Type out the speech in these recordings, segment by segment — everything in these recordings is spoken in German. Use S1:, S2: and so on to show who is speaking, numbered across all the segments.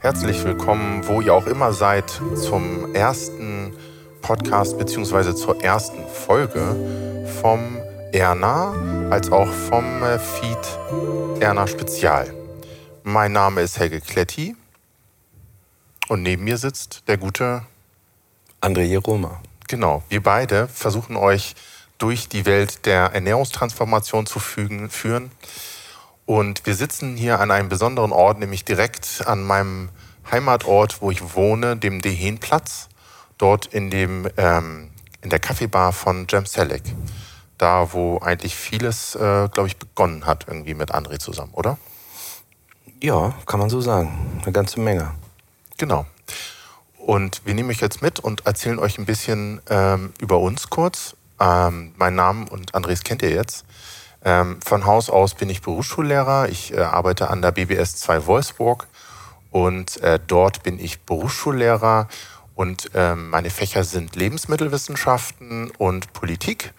S1: Herzlich willkommen, wo ihr auch immer seid, zum ersten Podcast beziehungsweise zur ersten Folge vom Erna als auch vom äh, Feed Erna Spezial. Mein Name ist Helge Kletti und neben mir sitzt der gute
S2: André Jeroma.
S1: Genau, wir beide versuchen euch durch die Welt der Ernährungstransformation zu fügen, führen. Und wir sitzen hier an einem besonderen Ort, nämlich direkt an meinem Heimatort, wo ich wohne, dem Dehenplatz. Dort in, dem, ähm, in der Kaffeebar von Jem Selleck. Da, wo eigentlich vieles, äh, glaube ich, begonnen hat, irgendwie mit André zusammen, oder?
S2: Ja, kann man so sagen. Eine ganze Menge.
S1: Genau. Und wir nehmen euch jetzt mit und erzählen euch ein bisschen ähm, über uns kurz. Ähm, mein Name und Andres kennt ihr jetzt. Ähm, von Haus aus bin ich Berufsschullehrer. Ich äh, arbeite an der BBS 2 Wolfsburg und äh, dort bin ich Berufsschullehrer und äh, meine Fächer sind Lebensmittelwissenschaften und Politik.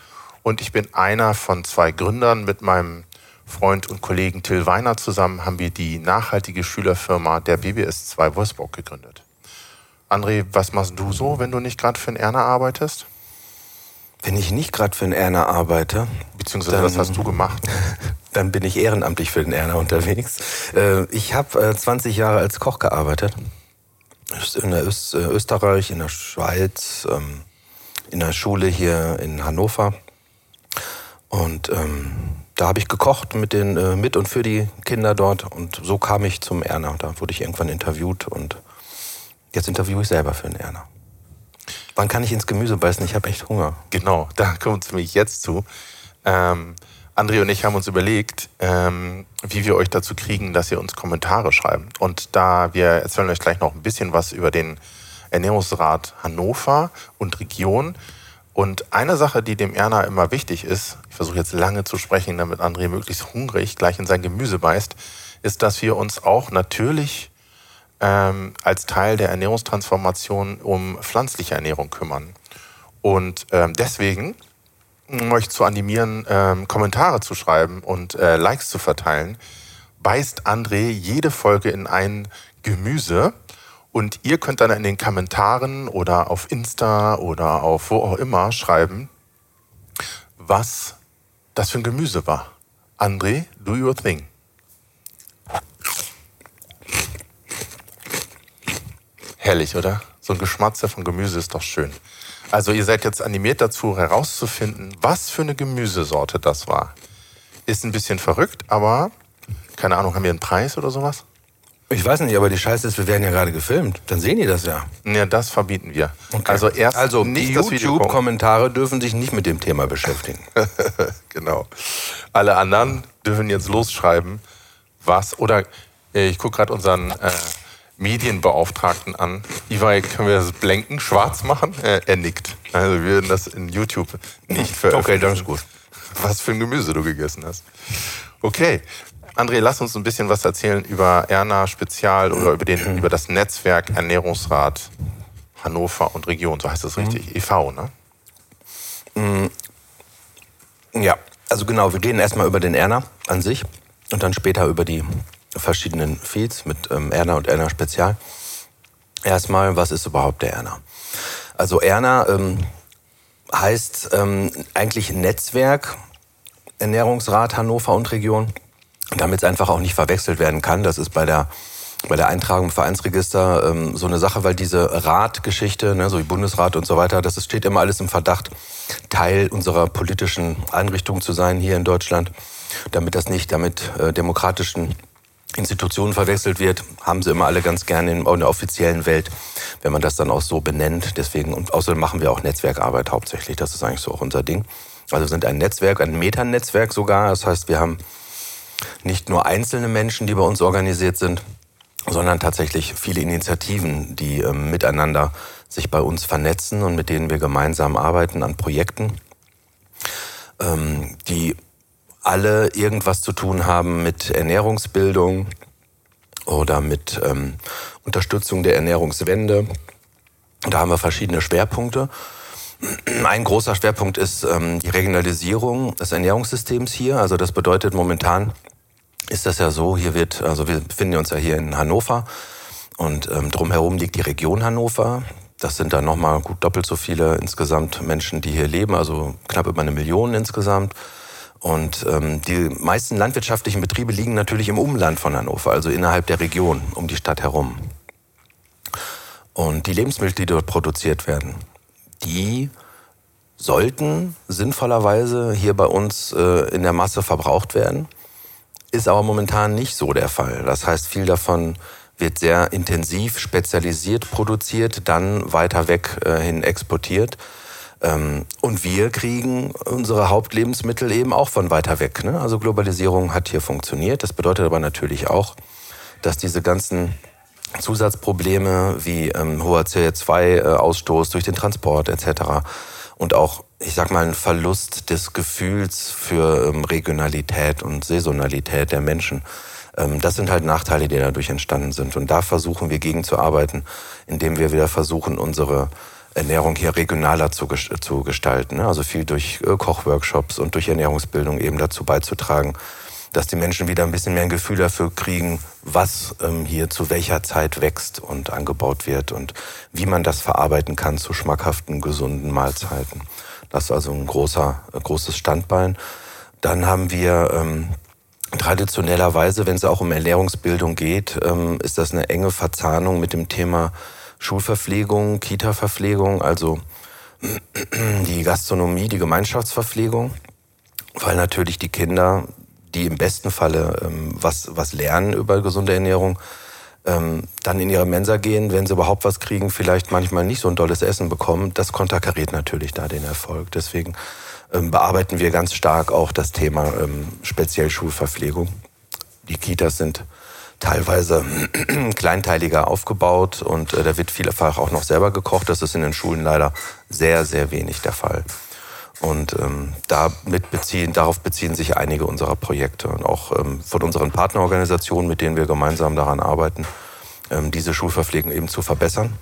S1: Und ich bin einer von zwei Gründern mit meinem Freund und Kollegen Till Weiner zusammen haben wir die nachhaltige Schülerfirma der BBS 2 Wolfsburg gegründet. André, was machst du so, wenn du nicht gerade für den Erna arbeitest?
S2: Wenn ich nicht gerade für den Erna arbeite.
S1: Beziehungsweise dann, was hast du gemacht?
S2: Dann bin ich ehrenamtlich für den Erna unterwegs. Äh, ich habe 20 äh, Jahre als Koch gearbeitet. In der Öst, äh, Österreich, in der Schweiz, ähm, in der Schule hier in Hannover. Und ähm, da habe ich gekocht mit, den, mit und für die Kinder dort. Und so kam ich zum Erna. Da wurde ich irgendwann interviewt und jetzt interviewe ich selber für den Erna. Wann kann ich ins Gemüse beißen? Ich habe echt Hunger.
S1: Genau, da kommt es nämlich jetzt zu. Ähm, André und ich haben uns überlegt, ähm, wie wir euch dazu kriegen, dass ihr uns Kommentare schreibt. Und da wir erzählen euch gleich noch ein bisschen was über den Ernährungsrat Hannover und Region. Und eine Sache, die dem Erna immer wichtig ist, ich versuche jetzt lange zu sprechen, damit André möglichst hungrig gleich in sein Gemüse beißt, ist, dass wir uns auch natürlich ähm, als Teil der Ernährungstransformation um pflanzliche Ernährung kümmern. Und ähm, deswegen, um euch zu animieren, ähm, Kommentare zu schreiben und äh, Likes zu verteilen, beißt André jede Folge in ein Gemüse. Und ihr könnt dann in den Kommentaren oder auf Insta oder auf wo auch immer schreiben, was das für ein Gemüse war. André, do your thing. Herrlich, oder? So ein Geschmatzer von Gemüse ist doch schön. Also ihr seid jetzt animiert dazu herauszufinden, was für eine Gemüsesorte das war. Ist ein bisschen verrückt, aber keine Ahnung, haben wir einen Preis oder sowas?
S2: Ich weiß nicht, aber die Scheiße ist, wir werden ja gerade gefilmt. Dann sehen die das ja.
S1: Ja, das verbieten wir.
S2: Okay. Also erst also nicht YouTube-Kommentare dürfen sich nicht mit dem Thema beschäftigen.
S1: genau. Alle anderen dürfen jetzt losschreiben, was oder äh, ich gucke gerade unseren äh, Medienbeauftragten an. Iwai, können wir das blenken, schwarz machen? Er, er nickt. Also wir würden das in YouTube nicht veröffentlichen.
S2: Okay, das ist gut.
S1: Was für ein Gemüse du gegessen hast. Okay. André, lass uns ein bisschen was erzählen über Erna Spezial oder über, den, über das Netzwerk Ernährungsrat Hannover und Region. So heißt das richtig. Mhm. e.V., ne?
S2: Mm. Ja, also genau, wir reden erstmal über den Erna an sich und dann später über die verschiedenen Feeds mit ähm, Erna und Erna Spezial. Erstmal, was ist überhaupt der Erna? Also Erna ähm, heißt ähm, eigentlich Netzwerk Ernährungsrat Hannover und Region, damit es einfach auch nicht verwechselt werden kann. Das ist bei der bei der Eintragung im Vereinsregister ähm, so eine Sache, weil diese Ratgeschichte, ne, so wie Bundesrat und so weiter, das steht immer alles im Verdacht, Teil unserer politischen Einrichtung zu sein hier in Deutschland, damit das nicht damit äh, demokratischen Institutionen verwechselt wird, haben sie immer alle ganz gerne in, der offiziellen Welt, wenn man das dann auch so benennt. Deswegen, und außerdem machen wir auch Netzwerkarbeit hauptsächlich. Das ist eigentlich so auch unser Ding. Also sind ein Netzwerk, ein Metanetzwerk sogar. Das heißt, wir haben nicht nur einzelne Menschen, die bei uns organisiert sind, sondern tatsächlich viele Initiativen, die äh, miteinander sich bei uns vernetzen und mit denen wir gemeinsam arbeiten an Projekten, ähm, die alle irgendwas zu tun haben mit Ernährungsbildung oder mit ähm, Unterstützung der Ernährungswende. Da haben wir verschiedene Schwerpunkte. Ein großer Schwerpunkt ist ähm, die Regionalisierung des Ernährungssystems hier. Also das bedeutet momentan ist das ja so, hier wird, also wir befinden uns ja hier in Hannover Und ähm, drumherum liegt die Region Hannover. Das sind dann nochmal gut doppelt so viele insgesamt Menschen, die hier leben, also knapp über eine Million insgesamt. Und ähm, die meisten landwirtschaftlichen Betriebe liegen natürlich im Umland von Hannover, also innerhalb der Region um die Stadt herum. Und die Lebensmittel, die dort produziert werden, die sollten sinnvollerweise hier bei uns äh, in der Masse verbraucht werden. Ist aber momentan nicht so der Fall. Das heißt, viel davon wird sehr intensiv spezialisiert produziert, dann weiter weg äh, hin exportiert. Ähm, und wir kriegen unsere Hauptlebensmittel eben auch von weiter weg. Ne? Also Globalisierung hat hier funktioniert. Das bedeutet aber natürlich auch, dass diese ganzen Zusatzprobleme wie ähm, hoher CO2-Ausstoß durch den Transport etc. und auch, ich sag mal, ein Verlust des Gefühls für ähm, Regionalität und Saisonalität der Menschen. Ähm, das sind halt Nachteile, die dadurch entstanden sind. Und da versuchen wir gegenzuarbeiten, indem wir wieder versuchen, unsere Ernährung hier regionaler zu, zu gestalten. Ne? Also viel durch äh, Kochworkshops und durch Ernährungsbildung eben dazu beizutragen, dass die Menschen wieder ein bisschen mehr ein Gefühl dafür kriegen, was ähm, hier zu welcher Zeit wächst und angebaut wird und wie man das verarbeiten kann zu schmackhaften, gesunden Mahlzeiten. Das ist also ein großer, äh, großes Standbein. Dann haben wir ähm, traditionellerweise, wenn es auch um Ernährungsbildung geht, ähm, ist das eine enge Verzahnung mit dem Thema Schulverpflegung, Kita-Verpflegung, also die Gastronomie, die Gemeinschaftsverpflegung, weil natürlich die Kinder die im besten Falle ähm, was, was lernen über gesunde Ernährung, ähm, dann in ihre Mensa gehen, wenn sie überhaupt was kriegen, vielleicht manchmal nicht so ein tolles Essen bekommen, das konterkariert natürlich da den Erfolg. Deswegen ähm, bearbeiten wir ganz stark auch das Thema ähm, speziell Schulverpflegung. Die Kitas sind teilweise kleinteiliger aufgebaut und äh, da wird vielfach auch noch selber gekocht. Das ist in den Schulen leider sehr, sehr wenig der Fall. Und ähm, damit beziehen, darauf beziehen sich einige unserer Projekte und auch ähm, von unseren Partnerorganisationen, mit denen wir gemeinsam daran arbeiten, ähm, diese Schulverpflegung eben zu verbessern.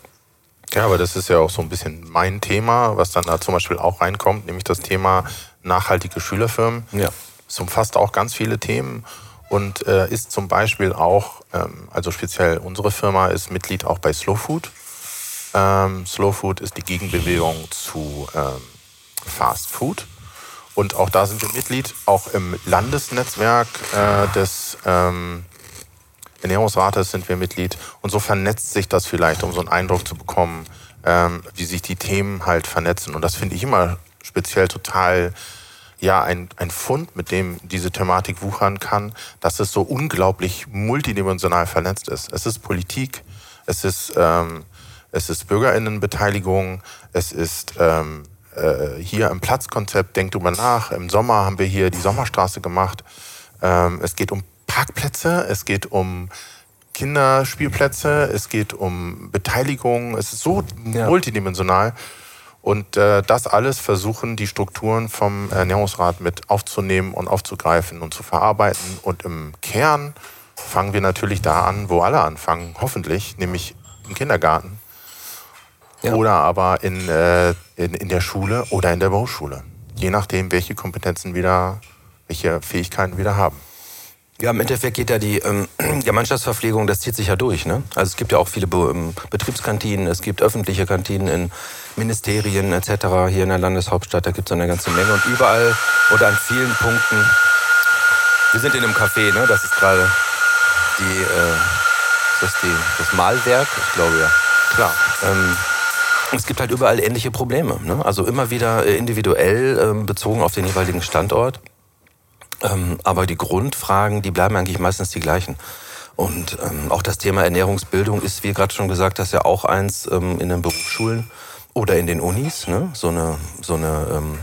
S1: Ja, aber das ist ja auch so ein bisschen mein Thema, was dann da zum Beispiel auch reinkommt, nämlich das Thema nachhaltige Schülerfirmen. Ja. Es umfasst auch ganz viele Themen und äh, ist zum Beispiel auch, ähm, also speziell unsere Firma ist Mitglied auch bei Slow Food. Ähm, Slow Food ist die Gegenbewegung zu ähm, Fast Food. Und auch da sind wir Mitglied, auch im Landesnetzwerk äh, des ähm, Ernährungsrates sind wir Mitglied. Und so vernetzt sich das vielleicht, um so einen Eindruck zu bekommen, ähm, wie sich die Themen halt vernetzen. Und das finde ich immer speziell total ja, ein, ein Fund, mit dem diese Thematik wuchern kann, dass es so unglaublich multidimensional vernetzt ist. Es ist Politik, es ist, ähm, es ist Bürgerinnenbeteiligung, es ist ähm, äh, hier im Platzkonzept, denk drüber nach. Im Sommer haben wir hier die Sommerstraße gemacht. Ähm, es geht um Parkplätze, es geht um Kinderspielplätze, es geht um Beteiligung. Es ist so ja. multidimensional. Und äh, das alles versuchen die Strukturen vom Ernährungsrat mit aufzunehmen und aufzugreifen und zu verarbeiten. Und im Kern fangen wir natürlich da an, wo alle anfangen, hoffentlich, nämlich im Kindergarten ja. oder aber in, äh, in, in der Schule oder in der Berufsschule. Je nachdem, welche Kompetenzen wieder, welche Fähigkeiten wir haben.
S2: Ja, im Endeffekt geht ja die ähm, ja, Mannschaftsverpflegung, das zieht sich ja durch. Ne? Also es gibt ja auch viele Be ähm, Betriebskantinen, es gibt öffentliche Kantinen in Ministerien etc. Hier in der Landeshauptstadt, da gibt es eine ganze Menge. Und überall oder an vielen Punkten, wir sind in einem Café, ne? das ist gerade die, äh, das, die, das Malwerk, ich glaube ja. Klar. Ähm, es gibt halt überall ähnliche Probleme. Ne? Also immer wieder äh, individuell ähm, bezogen auf den jeweiligen Standort. Ähm, aber die Grundfragen, die bleiben eigentlich meistens die gleichen. Und ähm, auch das Thema Ernährungsbildung ist, wie gerade schon gesagt, das ja auch eins ähm, in den Berufsschulen oder in den Unis. Ne? So eine, so eine ähm,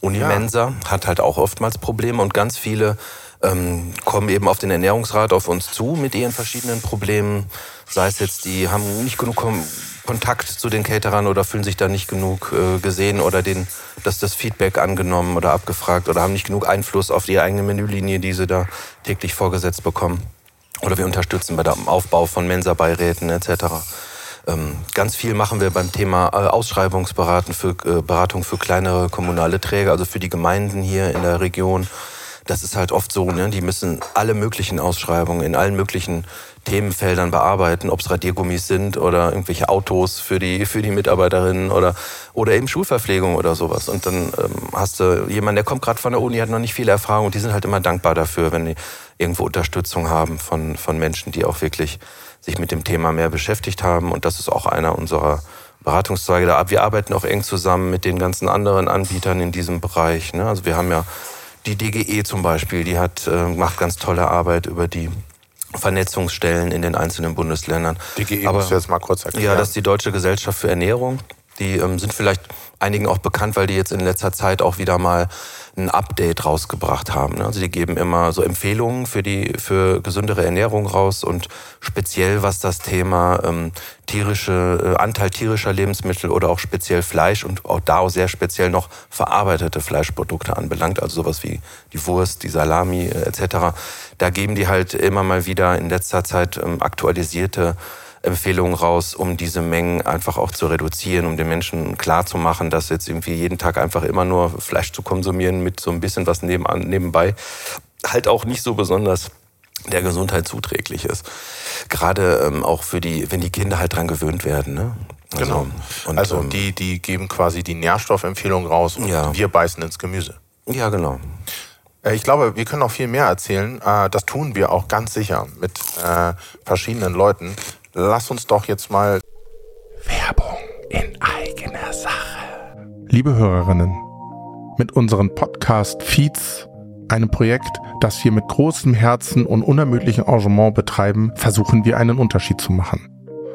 S2: Unimensa ja. hat halt auch oftmals Probleme und ganz viele ähm, kommen eben auf den Ernährungsrat auf uns zu mit ihren verschiedenen Problemen. Sei es jetzt, die haben nicht genug Kontakt zu den Caterern oder fühlen sich da nicht genug äh, gesehen oder den, dass das Feedback angenommen oder abgefragt oder haben nicht genug Einfluss auf die eigene Menülinie, die sie da täglich vorgesetzt bekommen. Oder wir unterstützen bei dem Aufbau von Mensa-Beiräten etc. Ähm, ganz viel machen wir beim Thema äh, Ausschreibungsberatung für, äh, Beratung für kleinere kommunale Träger, also für die Gemeinden hier in der Region das ist halt oft so, ne? die müssen alle möglichen Ausschreibungen in allen möglichen Themenfeldern bearbeiten, ob es Radiergummis sind oder irgendwelche Autos für die, für die Mitarbeiterinnen oder, oder eben Schulverpflegung oder sowas. Und dann ähm, hast du jemanden, der kommt gerade von der Uni, hat noch nicht viel Erfahrung und die sind halt immer dankbar dafür, wenn die irgendwo Unterstützung haben von, von Menschen, die auch wirklich sich mit dem Thema mehr beschäftigt haben. Und das ist auch einer unserer Beratungszweige da. Wir arbeiten auch eng zusammen mit den ganzen anderen Anbietern in diesem Bereich. Ne? Also wir haben ja die DGE zum Beispiel, die hat, äh, macht ganz tolle Arbeit über die Vernetzungsstellen in den einzelnen Bundesländern.
S1: DGE Aber, musst du jetzt mal kurz erklären.
S2: Ja, das ist die Deutsche Gesellschaft für Ernährung. Die ähm, sind vielleicht einigen auch bekannt, weil die jetzt in letzter Zeit auch wieder mal ein Update rausgebracht haben. Also die geben immer so Empfehlungen für die für gesündere Ernährung raus und speziell was das Thema ähm, tierische äh, Anteil tierischer Lebensmittel oder auch speziell Fleisch und auch da auch sehr speziell noch verarbeitete Fleischprodukte anbelangt, also sowas wie die Wurst, die Salami äh, etc. Da geben die halt immer mal wieder in letzter Zeit ähm, aktualisierte Empfehlungen raus, um diese Mengen einfach auch zu reduzieren, um den Menschen klarzumachen, dass jetzt irgendwie jeden Tag einfach immer nur Fleisch zu konsumieren mit so ein bisschen was nebenan, nebenbei halt auch nicht so besonders der Gesundheit zuträglich ist. Gerade ähm, auch für die, wenn die Kinder halt dran gewöhnt werden. Ne?
S1: Also, genau. Und, also ähm, die, die geben quasi die Nährstoffempfehlung raus und ja. wir beißen ins Gemüse.
S2: Ja, genau.
S1: Äh, ich glaube, wir können noch viel mehr erzählen. Äh, das tun wir auch ganz sicher mit äh, verschiedenen Leuten lass uns doch jetzt mal Werbung in eigener Sache.
S3: Liebe Hörerinnen, mit unseren Podcast-Feeds, einem Projekt, das wir mit großem Herzen und unermüdlichem Engagement betreiben, versuchen wir einen Unterschied zu machen.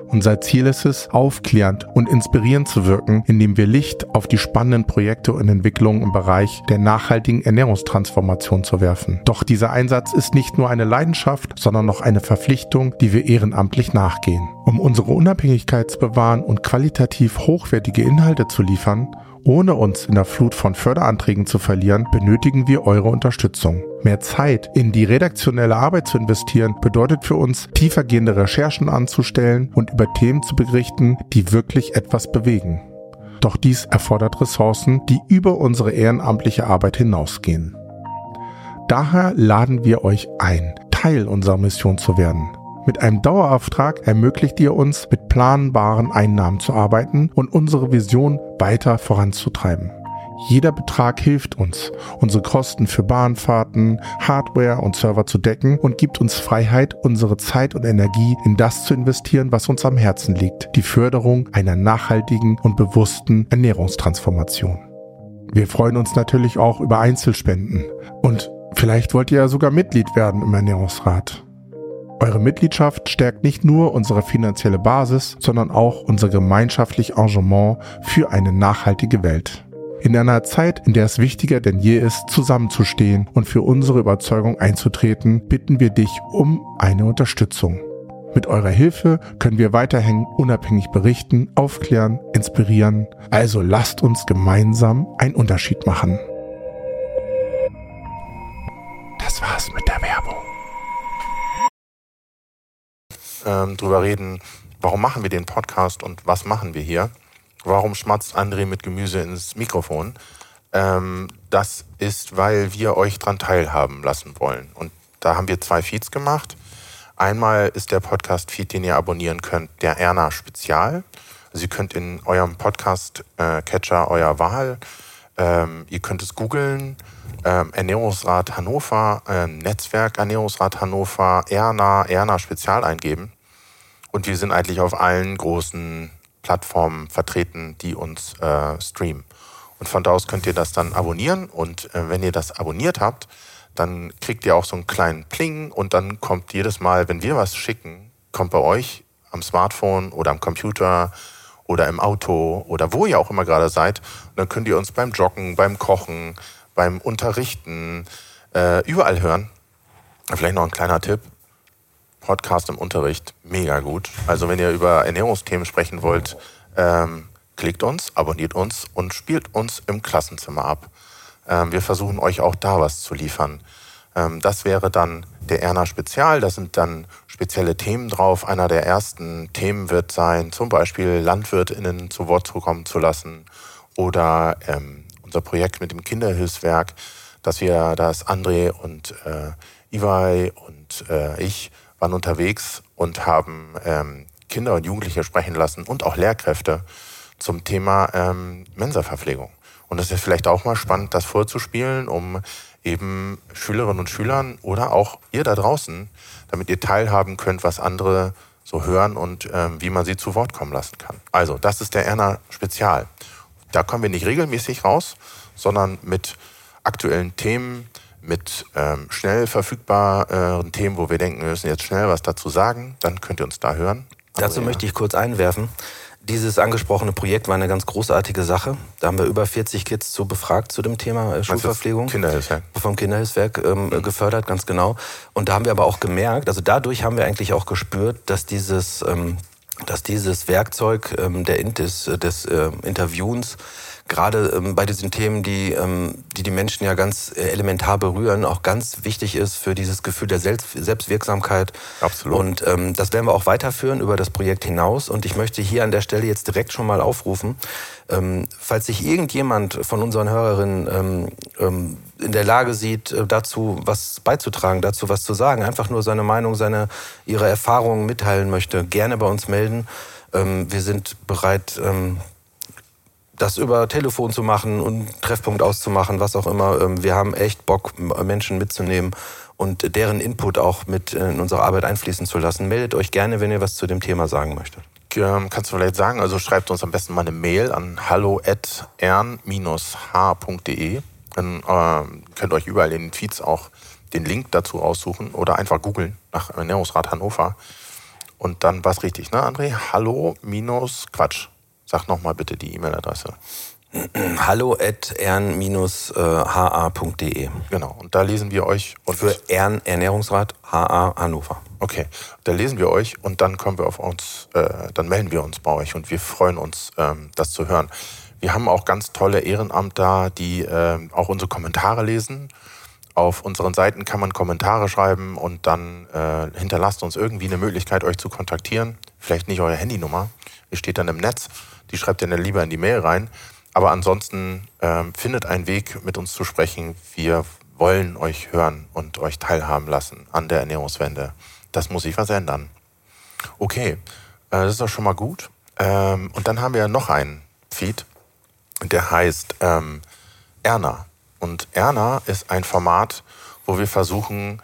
S3: Unser Ziel ist es, aufklärend und inspirierend zu wirken, indem wir Licht auf die spannenden Projekte und Entwicklungen im Bereich der nachhaltigen Ernährungstransformation zu werfen. Doch dieser Einsatz ist nicht nur eine Leidenschaft, sondern noch eine Verpflichtung, die wir ehrenamtlich nachgehen. Um unsere Unabhängigkeit zu bewahren und qualitativ hochwertige Inhalte zu liefern, ohne uns in der Flut von Förderanträgen zu verlieren, benötigen wir eure Unterstützung. Mehr Zeit in die redaktionelle Arbeit zu investieren, bedeutet für uns, tiefergehende Recherchen anzustellen und über Themen zu berichten, die wirklich etwas bewegen. Doch dies erfordert Ressourcen, die über unsere ehrenamtliche Arbeit hinausgehen. Daher laden wir euch ein, Teil unserer Mission zu werden. Mit einem Dauerauftrag ermöglicht ihr uns, mit planbaren Einnahmen zu arbeiten und unsere Vision weiter voranzutreiben. Jeder Betrag hilft uns, unsere Kosten für Bahnfahrten, Hardware und Server zu decken und gibt uns Freiheit, unsere Zeit und Energie in das zu investieren, was uns am Herzen liegt, die Förderung einer nachhaltigen und bewussten Ernährungstransformation. Wir freuen uns natürlich auch über Einzelspenden und vielleicht wollt ihr ja sogar Mitglied werden im Ernährungsrat. Eure Mitgliedschaft stärkt nicht nur unsere finanzielle Basis, sondern auch unser gemeinschaftliches Engagement für eine nachhaltige Welt. In einer Zeit, in der es wichtiger denn je ist, zusammenzustehen und für unsere Überzeugung einzutreten, bitten wir dich um eine Unterstützung. Mit eurer Hilfe können wir weiterhin unabhängig berichten, aufklären, inspirieren. Also lasst uns gemeinsam einen Unterschied machen.
S1: Das war's mit der ähm, drüber reden, warum machen wir den Podcast und was machen wir hier? Warum schmatzt André mit Gemüse ins Mikrofon? Ähm, das ist, weil wir euch daran teilhaben lassen wollen. Und da haben wir zwei Feeds gemacht. Einmal ist der Podcast-Feed, den ihr abonnieren könnt, der Erna Spezial. Also ihr könnt in eurem Podcast-Catcher eurer Wahl, ähm, ihr könnt es googeln, ähm, Ernährungsrat Hannover, äh, Netzwerk Ernährungsrat Hannover, Erna, Erna Spezial eingeben. Und wir sind eigentlich auf allen großen Plattformen vertreten, die uns äh, streamen. Und von da aus könnt ihr das dann abonnieren. Und äh, wenn ihr das abonniert habt, dann kriegt ihr auch so einen kleinen Pling und dann kommt jedes Mal, wenn wir was schicken, kommt bei euch am Smartphone oder am Computer oder im Auto oder wo ihr auch immer gerade seid. Und dann könnt ihr uns beim Joggen, beim Kochen, beim Unterrichten äh, überall hören. Vielleicht noch ein kleiner Tipp. Podcast im Unterricht mega gut. Also wenn ihr über Ernährungsthemen sprechen wollt, ähm, klickt uns, abonniert uns und spielt uns im Klassenzimmer ab. Ähm, wir versuchen euch auch da was zu liefern. Ähm, das wäre dann der Erna Spezial. Da sind dann spezielle Themen drauf. Einer der ersten Themen wird sein, zum Beispiel LandwirtInnen zu Wort kommen zu lassen oder ähm, unser Projekt mit dem Kinderhilfswerk, dass wir, das André und äh, Iwai und äh, ich waren unterwegs und haben ähm, Kinder und Jugendliche sprechen lassen und auch Lehrkräfte zum Thema ähm, Mensaverpflegung. Und es ist vielleicht auch mal spannend, das vorzuspielen, um eben Schülerinnen und Schülern oder auch ihr da draußen, damit ihr teilhaben könnt, was andere so hören und ähm, wie man sie zu Wort kommen lassen kann. Also, das ist der Erna Spezial. Da kommen wir nicht regelmäßig raus, sondern mit aktuellen Themen, mit ähm, schnell verfügbaren Themen, wo wir denken, wir müssen jetzt schnell was dazu sagen. Dann könnt ihr uns da hören.
S2: Dazu möchte ich kurz einwerfen. Dieses angesprochene Projekt war eine ganz großartige Sache. Da haben wir über 40 Kids zu befragt zu dem Thema äh, Schulverpflegung.
S1: Kinderhilfswerk.
S2: Vom Kinderhilfswerk ähm, mhm. gefördert, ganz genau. Und da haben wir aber auch gemerkt, also dadurch haben wir eigentlich auch gespürt, dass dieses, ähm, dass dieses Werkzeug ähm, der, des, des äh, Interviewens gerade ähm, bei diesen Themen, die, ähm, die die Menschen ja ganz äh, elementar berühren, auch ganz wichtig ist für dieses Gefühl der Selbst Selbstwirksamkeit.
S1: Absolut.
S2: Und ähm, das werden wir auch weiterführen über das Projekt hinaus. Und ich möchte hier an der Stelle jetzt direkt schon mal aufrufen, ähm, falls sich irgendjemand von unseren Hörerinnen ähm, ähm, in der Lage sieht, äh, dazu was beizutragen, dazu was zu sagen, einfach nur seine Meinung, seine, ihre Erfahrungen mitteilen möchte, gerne bei uns melden. Ähm, wir sind bereit, ähm, das über Telefon zu machen und Treffpunkt auszumachen, was auch immer. Ähm, wir haben echt Bock, Menschen mitzunehmen und deren Input auch mit in unsere Arbeit einfließen zu lassen. Meldet euch gerne, wenn ihr was zu dem Thema sagen möchtet.
S1: Ähm, kannst du vielleicht sagen, also schreibt uns am besten mal eine Mail an hallo@ern-h.de. Dann äh, könnt ihr euch überall in den Feeds auch den Link dazu aussuchen oder einfach googeln nach Ernährungsrat Hannover. Und dann war es richtig, ne, André? Hallo minus Quatsch. Sag nochmal bitte die E-Mail-Adresse.
S2: Hallo at ern-ha.de.
S1: Genau, und da lesen wir euch. Und
S2: Für Ern Ernährungsrat HA Hannover.
S1: Okay, da lesen wir euch und dann kommen wir auf uns, äh, dann melden wir uns bei euch und wir freuen uns, ähm, das zu hören. Wir haben auch ganz tolle Ehrenamt da, die äh, auch unsere Kommentare lesen. Auf unseren Seiten kann man Kommentare schreiben und dann äh, hinterlasst uns irgendwie eine Möglichkeit, euch zu kontaktieren. Vielleicht nicht eure Handynummer, die steht dann im Netz die schreibt ihr dann lieber in die Mail rein. Aber ansonsten ähm, findet einen Weg, mit uns zu sprechen. Wir wollen euch hören und euch teilhaben lassen an der Ernährungswende. Das muss sich was ändern. Okay, äh, das ist doch schon mal gut. Ähm, und dann haben wir noch einen Feed, der heißt ähm, Erna. Und Erna ist ein Format, wo wir versuchen,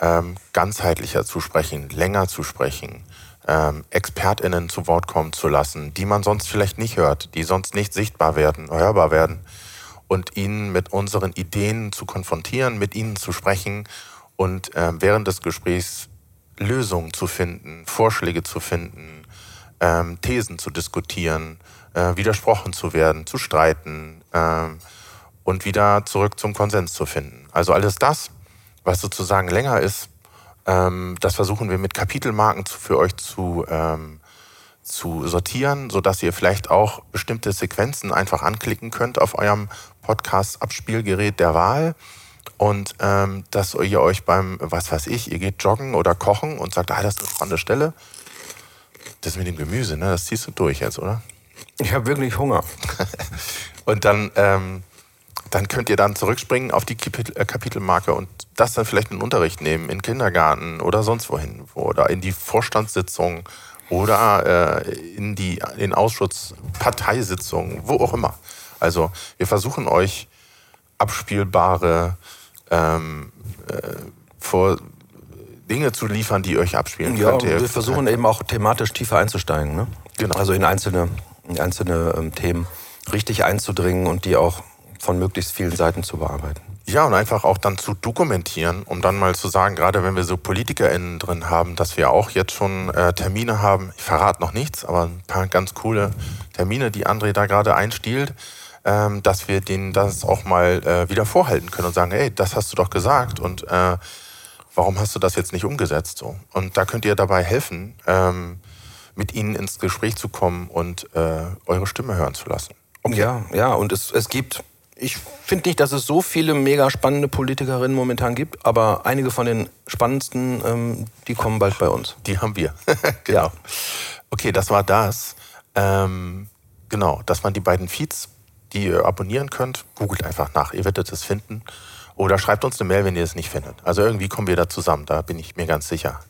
S1: ähm, ganzheitlicher zu sprechen, länger zu sprechen, ähm, ExpertInnen zu Wort kommen zu lassen, die man sonst vielleicht nicht hört, die sonst nicht sichtbar werden, hörbar werden und ihnen mit unseren Ideen zu konfrontieren, mit ihnen zu sprechen und äh, während des Gesprächs Lösungen zu finden, Vorschläge zu finden, ähm, Thesen zu diskutieren, äh, widersprochen zu werden, zu streiten äh, und wieder zurück zum Konsens zu finden. Also alles das, was sozusagen länger ist, ähm, das versuchen wir mit Kapitelmarken für euch zu, ähm, zu sortieren, sodass ihr vielleicht auch bestimmte Sequenzen einfach anklicken könnt auf eurem Podcast-Abspielgerät der Wahl. Und ähm, dass ihr euch beim, was weiß ich, ihr geht joggen oder kochen und sagt, ah, das ist eine spannende Stelle. Das mit dem Gemüse, ne, das ziehst du durch jetzt, oder?
S2: Ich habe wirklich Hunger.
S1: und dann, ähm, dann könnt ihr dann zurückspringen auf die äh, Kapitelmarke und das dann vielleicht in den Unterricht nehmen, in den Kindergarten oder sonst wohin. Oder in die Vorstandssitzung oder äh, in die, den Ausschuss, Parteisitzungen, wo auch immer. Also wir versuchen euch abspielbare ähm, äh, vor Dinge zu liefern, die ihr euch abspielen
S2: ja,
S1: könnt.
S2: Wir versuchen eben auch thematisch tiefer einzusteigen. Ne?
S1: Genau.
S2: Also in einzelne, in einzelne ähm, Themen richtig einzudringen und die auch von möglichst vielen Seiten zu bearbeiten.
S1: Ja, und einfach auch dann zu dokumentieren, um dann mal zu sagen, gerade wenn wir so PolitikerInnen drin haben, dass wir auch jetzt schon äh, Termine haben. Ich verrate noch nichts, aber ein paar ganz coole Termine, die André da gerade einstiehlt, ähm, dass wir denen das auch mal äh, wieder vorhalten können und sagen, hey, das hast du doch gesagt und äh, warum hast du das jetzt nicht umgesetzt? So. Und da könnt ihr dabei helfen, ähm, mit ihnen ins Gespräch zu kommen und äh, eure Stimme hören zu lassen.
S2: Okay. Ja, ja, und es, es gibt ich finde nicht, dass es so viele mega spannende Politikerinnen momentan gibt, aber einige von den spannendsten, ähm, die kommen bald bei uns.
S1: Die haben wir. genau. Ja. Okay, das war das. Ähm, genau, das waren die beiden Feeds, die ihr abonnieren könnt. Googelt einfach nach, ihr werdet es finden. Oder schreibt uns eine Mail, wenn ihr es nicht findet. Also irgendwie kommen wir da zusammen, da bin ich mir ganz sicher.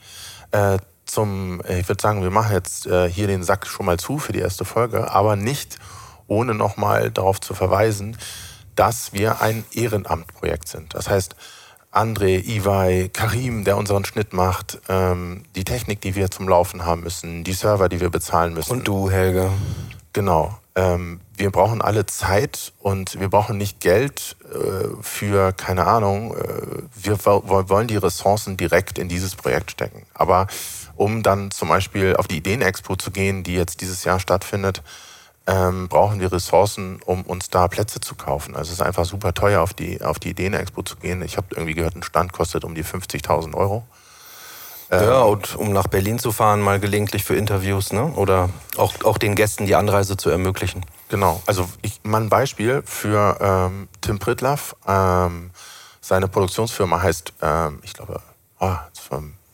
S1: Äh, zum, ich würde sagen, wir machen jetzt äh, hier den Sack schon mal zu für die erste Folge, aber nicht ohne nochmal darauf zu verweisen, dass wir ein Ehrenamtprojekt sind. Das heißt, André, Iwai, Karim, der unseren Schnitt macht, ähm, die Technik, die wir zum Laufen haben müssen, die Server, die wir bezahlen müssen.
S2: Und du, Helge.
S1: Genau. Ähm, wir brauchen alle Zeit und wir brauchen nicht Geld äh, für, keine Ahnung, äh, wir wollen die Ressourcen direkt in dieses Projekt stecken. Aber um dann zum Beispiel auf die Ideenexpo zu gehen, die jetzt dieses Jahr stattfindet, ähm, brauchen wir Ressourcen, um uns da Plätze zu kaufen. Also es ist einfach super teuer, auf die, auf die Ideenexpo zu gehen. Ich habe irgendwie gehört, ein Stand kostet um die 50.000 Euro.
S2: Ja, ähm, und um nach Berlin zu fahren, mal gelegentlich für Interviews, ne? Oder auch, auch den Gästen die Anreise zu ermöglichen.
S1: Genau. Also ich, mal ein Beispiel für ähm, Tim Pritlaff. Ähm, seine Produktionsfirma heißt, ähm, ich glaube, oh,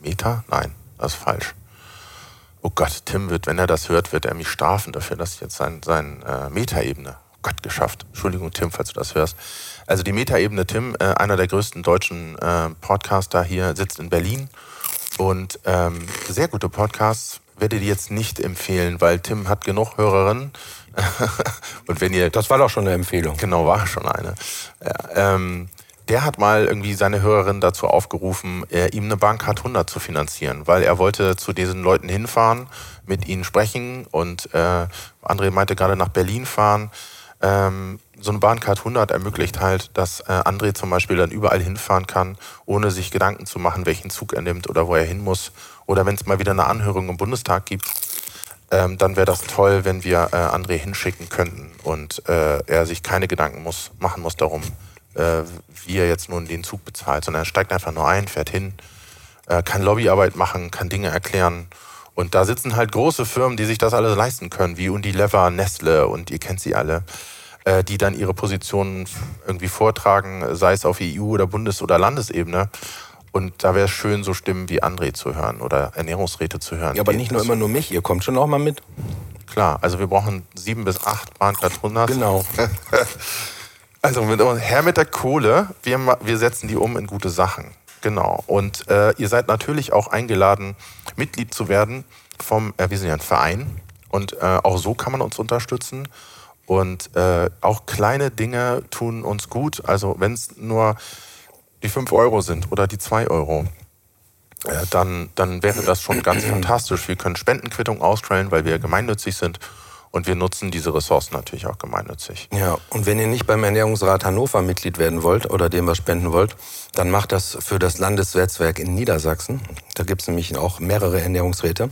S1: Meta? Nein, das ist falsch. Oh Gott, Tim wird, wenn er das hört, wird er mich strafen dafür, dass ich jetzt sein, sein äh, Metaebene, oh Gott, geschafft. Entschuldigung, Tim, falls du das hörst. Also die Metaebene Tim, äh, einer der größten deutschen äh, Podcaster hier, sitzt in Berlin und ähm, sehr gute Podcasts werde die jetzt nicht empfehlen, weil Tim hat genug Hörerinnen.
S2: und wenn ihr. Das war doch schon eine Empfehlung.
S1: Genau, war schon eine. Ja, ähm, der hat mal irgendwie seine Hörerin dazu aufgerufen, ihm eine Bahncard 100 zu finanzieren, weil er wollte zu diesen Leuten hinfahren, mit ihnen sprechen und äh, André meinte gerade nach Berlin fahren. Ähm, so eine Bahncard 100 ermöglicht halt, dass äh, André zum Beispiel dann überall hinfahren kann, ohne sich Gedanken zu machen, welchen Zug er nimmt oder wo er hin muss. Oder wenn es mal wieder eine Anhörung im Bundestag gibt, ähm, dann wäre das toll, wenn wir äh, André hinschicken könnten und äh, er sich keine Gedanken muss, machen muss darum, äh, wie er jetzt nun den Zug bezahlt, sondern er steigt einfach nur ein, fährt hin, äh, kann Lobbyarbeit machen, kann Dinge erklären. Und da sitzen halt große Firmen, die sich das alles leisten können, wie Unilever, Nestle und ihr kennt sie alle. Äh, die dann ihre Positionen irgendwie vortragen, sei es auf EU- oder Bundes- oder Landesebene. Und da wäre es schön, so Stimmen wie André zu hören oder Ernährungsräte zu hören.
S2: Ja, aber nicht nur immer nur mich, ihr kommt schon auch mal mit.
S1: Klar, also wir brauchen sieben bis acht Bahncard 100.
S2: Genau.
S1: also mit, her mit der Kohle, wir, wir setzen die um in gute Sachen. Genau. Und äh, ihr seid natürlich auch eingeladen, Mitglied zu werden vom, äh, wir sind ja ein Verein. Und äh, auch so kann man uns unterstützen. Und äh, auch kleine Dinge tun uns gut. Also wenn es nur die 5 Euro sind oder die 2 Euro, äh, dann, dann wäre das schon ganz fantastisch. Wir können Spendenquittungen ausstellen, weil wir gemeinnützig sind. Und wir nutzen diese Ressourcen natürlich auch gemeinnützig.
S2: Ja, und wenn ihr nicht beim Ernährungsrat Hannover Mitglied werden wollt oder dem was spenden wollt, dann macht das für das Landeswertswerk in Niedersachsen. Da gibt es nämlich auch mehrere Ernährungsräte.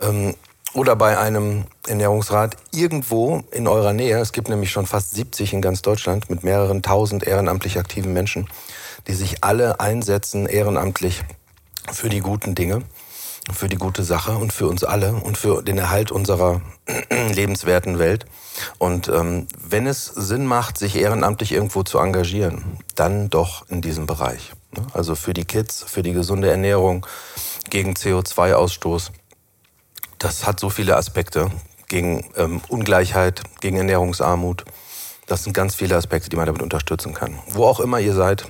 S2: Ähm, oder bei einem Ernährungsrat irgendwo in eurer Nähe. Es gibt nämlich schon fast 70 in ganz Deutschland mit mehreren tausend ehrenamtlich aktiven Menschen, die sich alle einsetzen ehrenamtlich für die guten Dinge, für die gute Sache und für uns alle und für den Erhalt unserer lebenswerten Welt. Und ähm, wenn es Sinn macht, sich ehrenamtlich irgendwo zu engagieren, dann doch in diesem Bereich. Ne? Also für die Kids, für die gesunde Ernährung, gegen CO2-Ausstoß das hat so viele Aspekte gegen ähm, Ungleichheit, gegen Ernährungsarmut. Das sind ganz viele Aspekte, die man damit unterstützen kann. Wo auch immer ihr seid,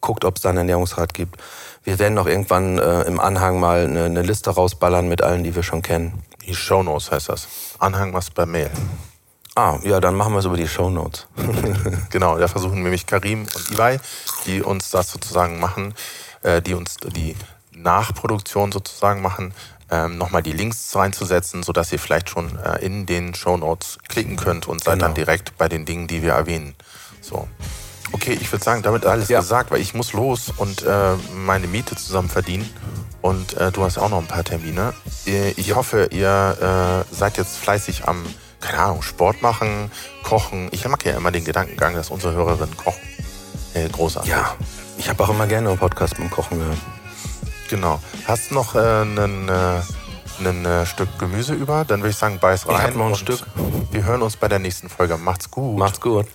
S2: guckt, ob es da einen Ernährungsrat gibt. Wir werden noch irgendwann äh, im Anhang mal eine, eine, Liste rausballern mit allen, die wir schon kennen.
S1: Die Shownotes heißt das. Anhang machst per Mail.
S2: Ah, ja, dann machen wir es über die Shownotes.
S1: genau, da versuchen nämlich Karim und Ibai, die uns das sozusagen machen, äh, die uns die Nachproduktion sozusagen machen, ähm, nochmal die Links reinzusetzen, sodass ihr vielleicht schon äh, in den Show Notes klicken könnt und seid genau. dann direkt bei den Dingen, die wir erwähnen. So. Okay, ich würde sagen, damit alles ja. gesagt, weil ich muss los und äh, meine Miete zusammen verdienen. Und äh, du hast auch noch ein paar Termine. Ich hoffe, ihr äh, seid jetzt fleißig am, keine Ahnung, Sport machen, kochen. Ich mag ja immer den Gedankengang, dass unsere Hörerinnen kochen. Äh, großartig.
S2: Ja, ich habe auch immer gerne einen Podcast beim Kochen gehört.
S1: Genau. Hast du noch ein äh, äh, äh, Stück Gemüse über? Dann würde ich sagen, beiß rein.
S2: Ich noch ein Stück.
S1: Wir hören uns bei der nächsten Folge. Macht's gut.
S2: Macht's gut.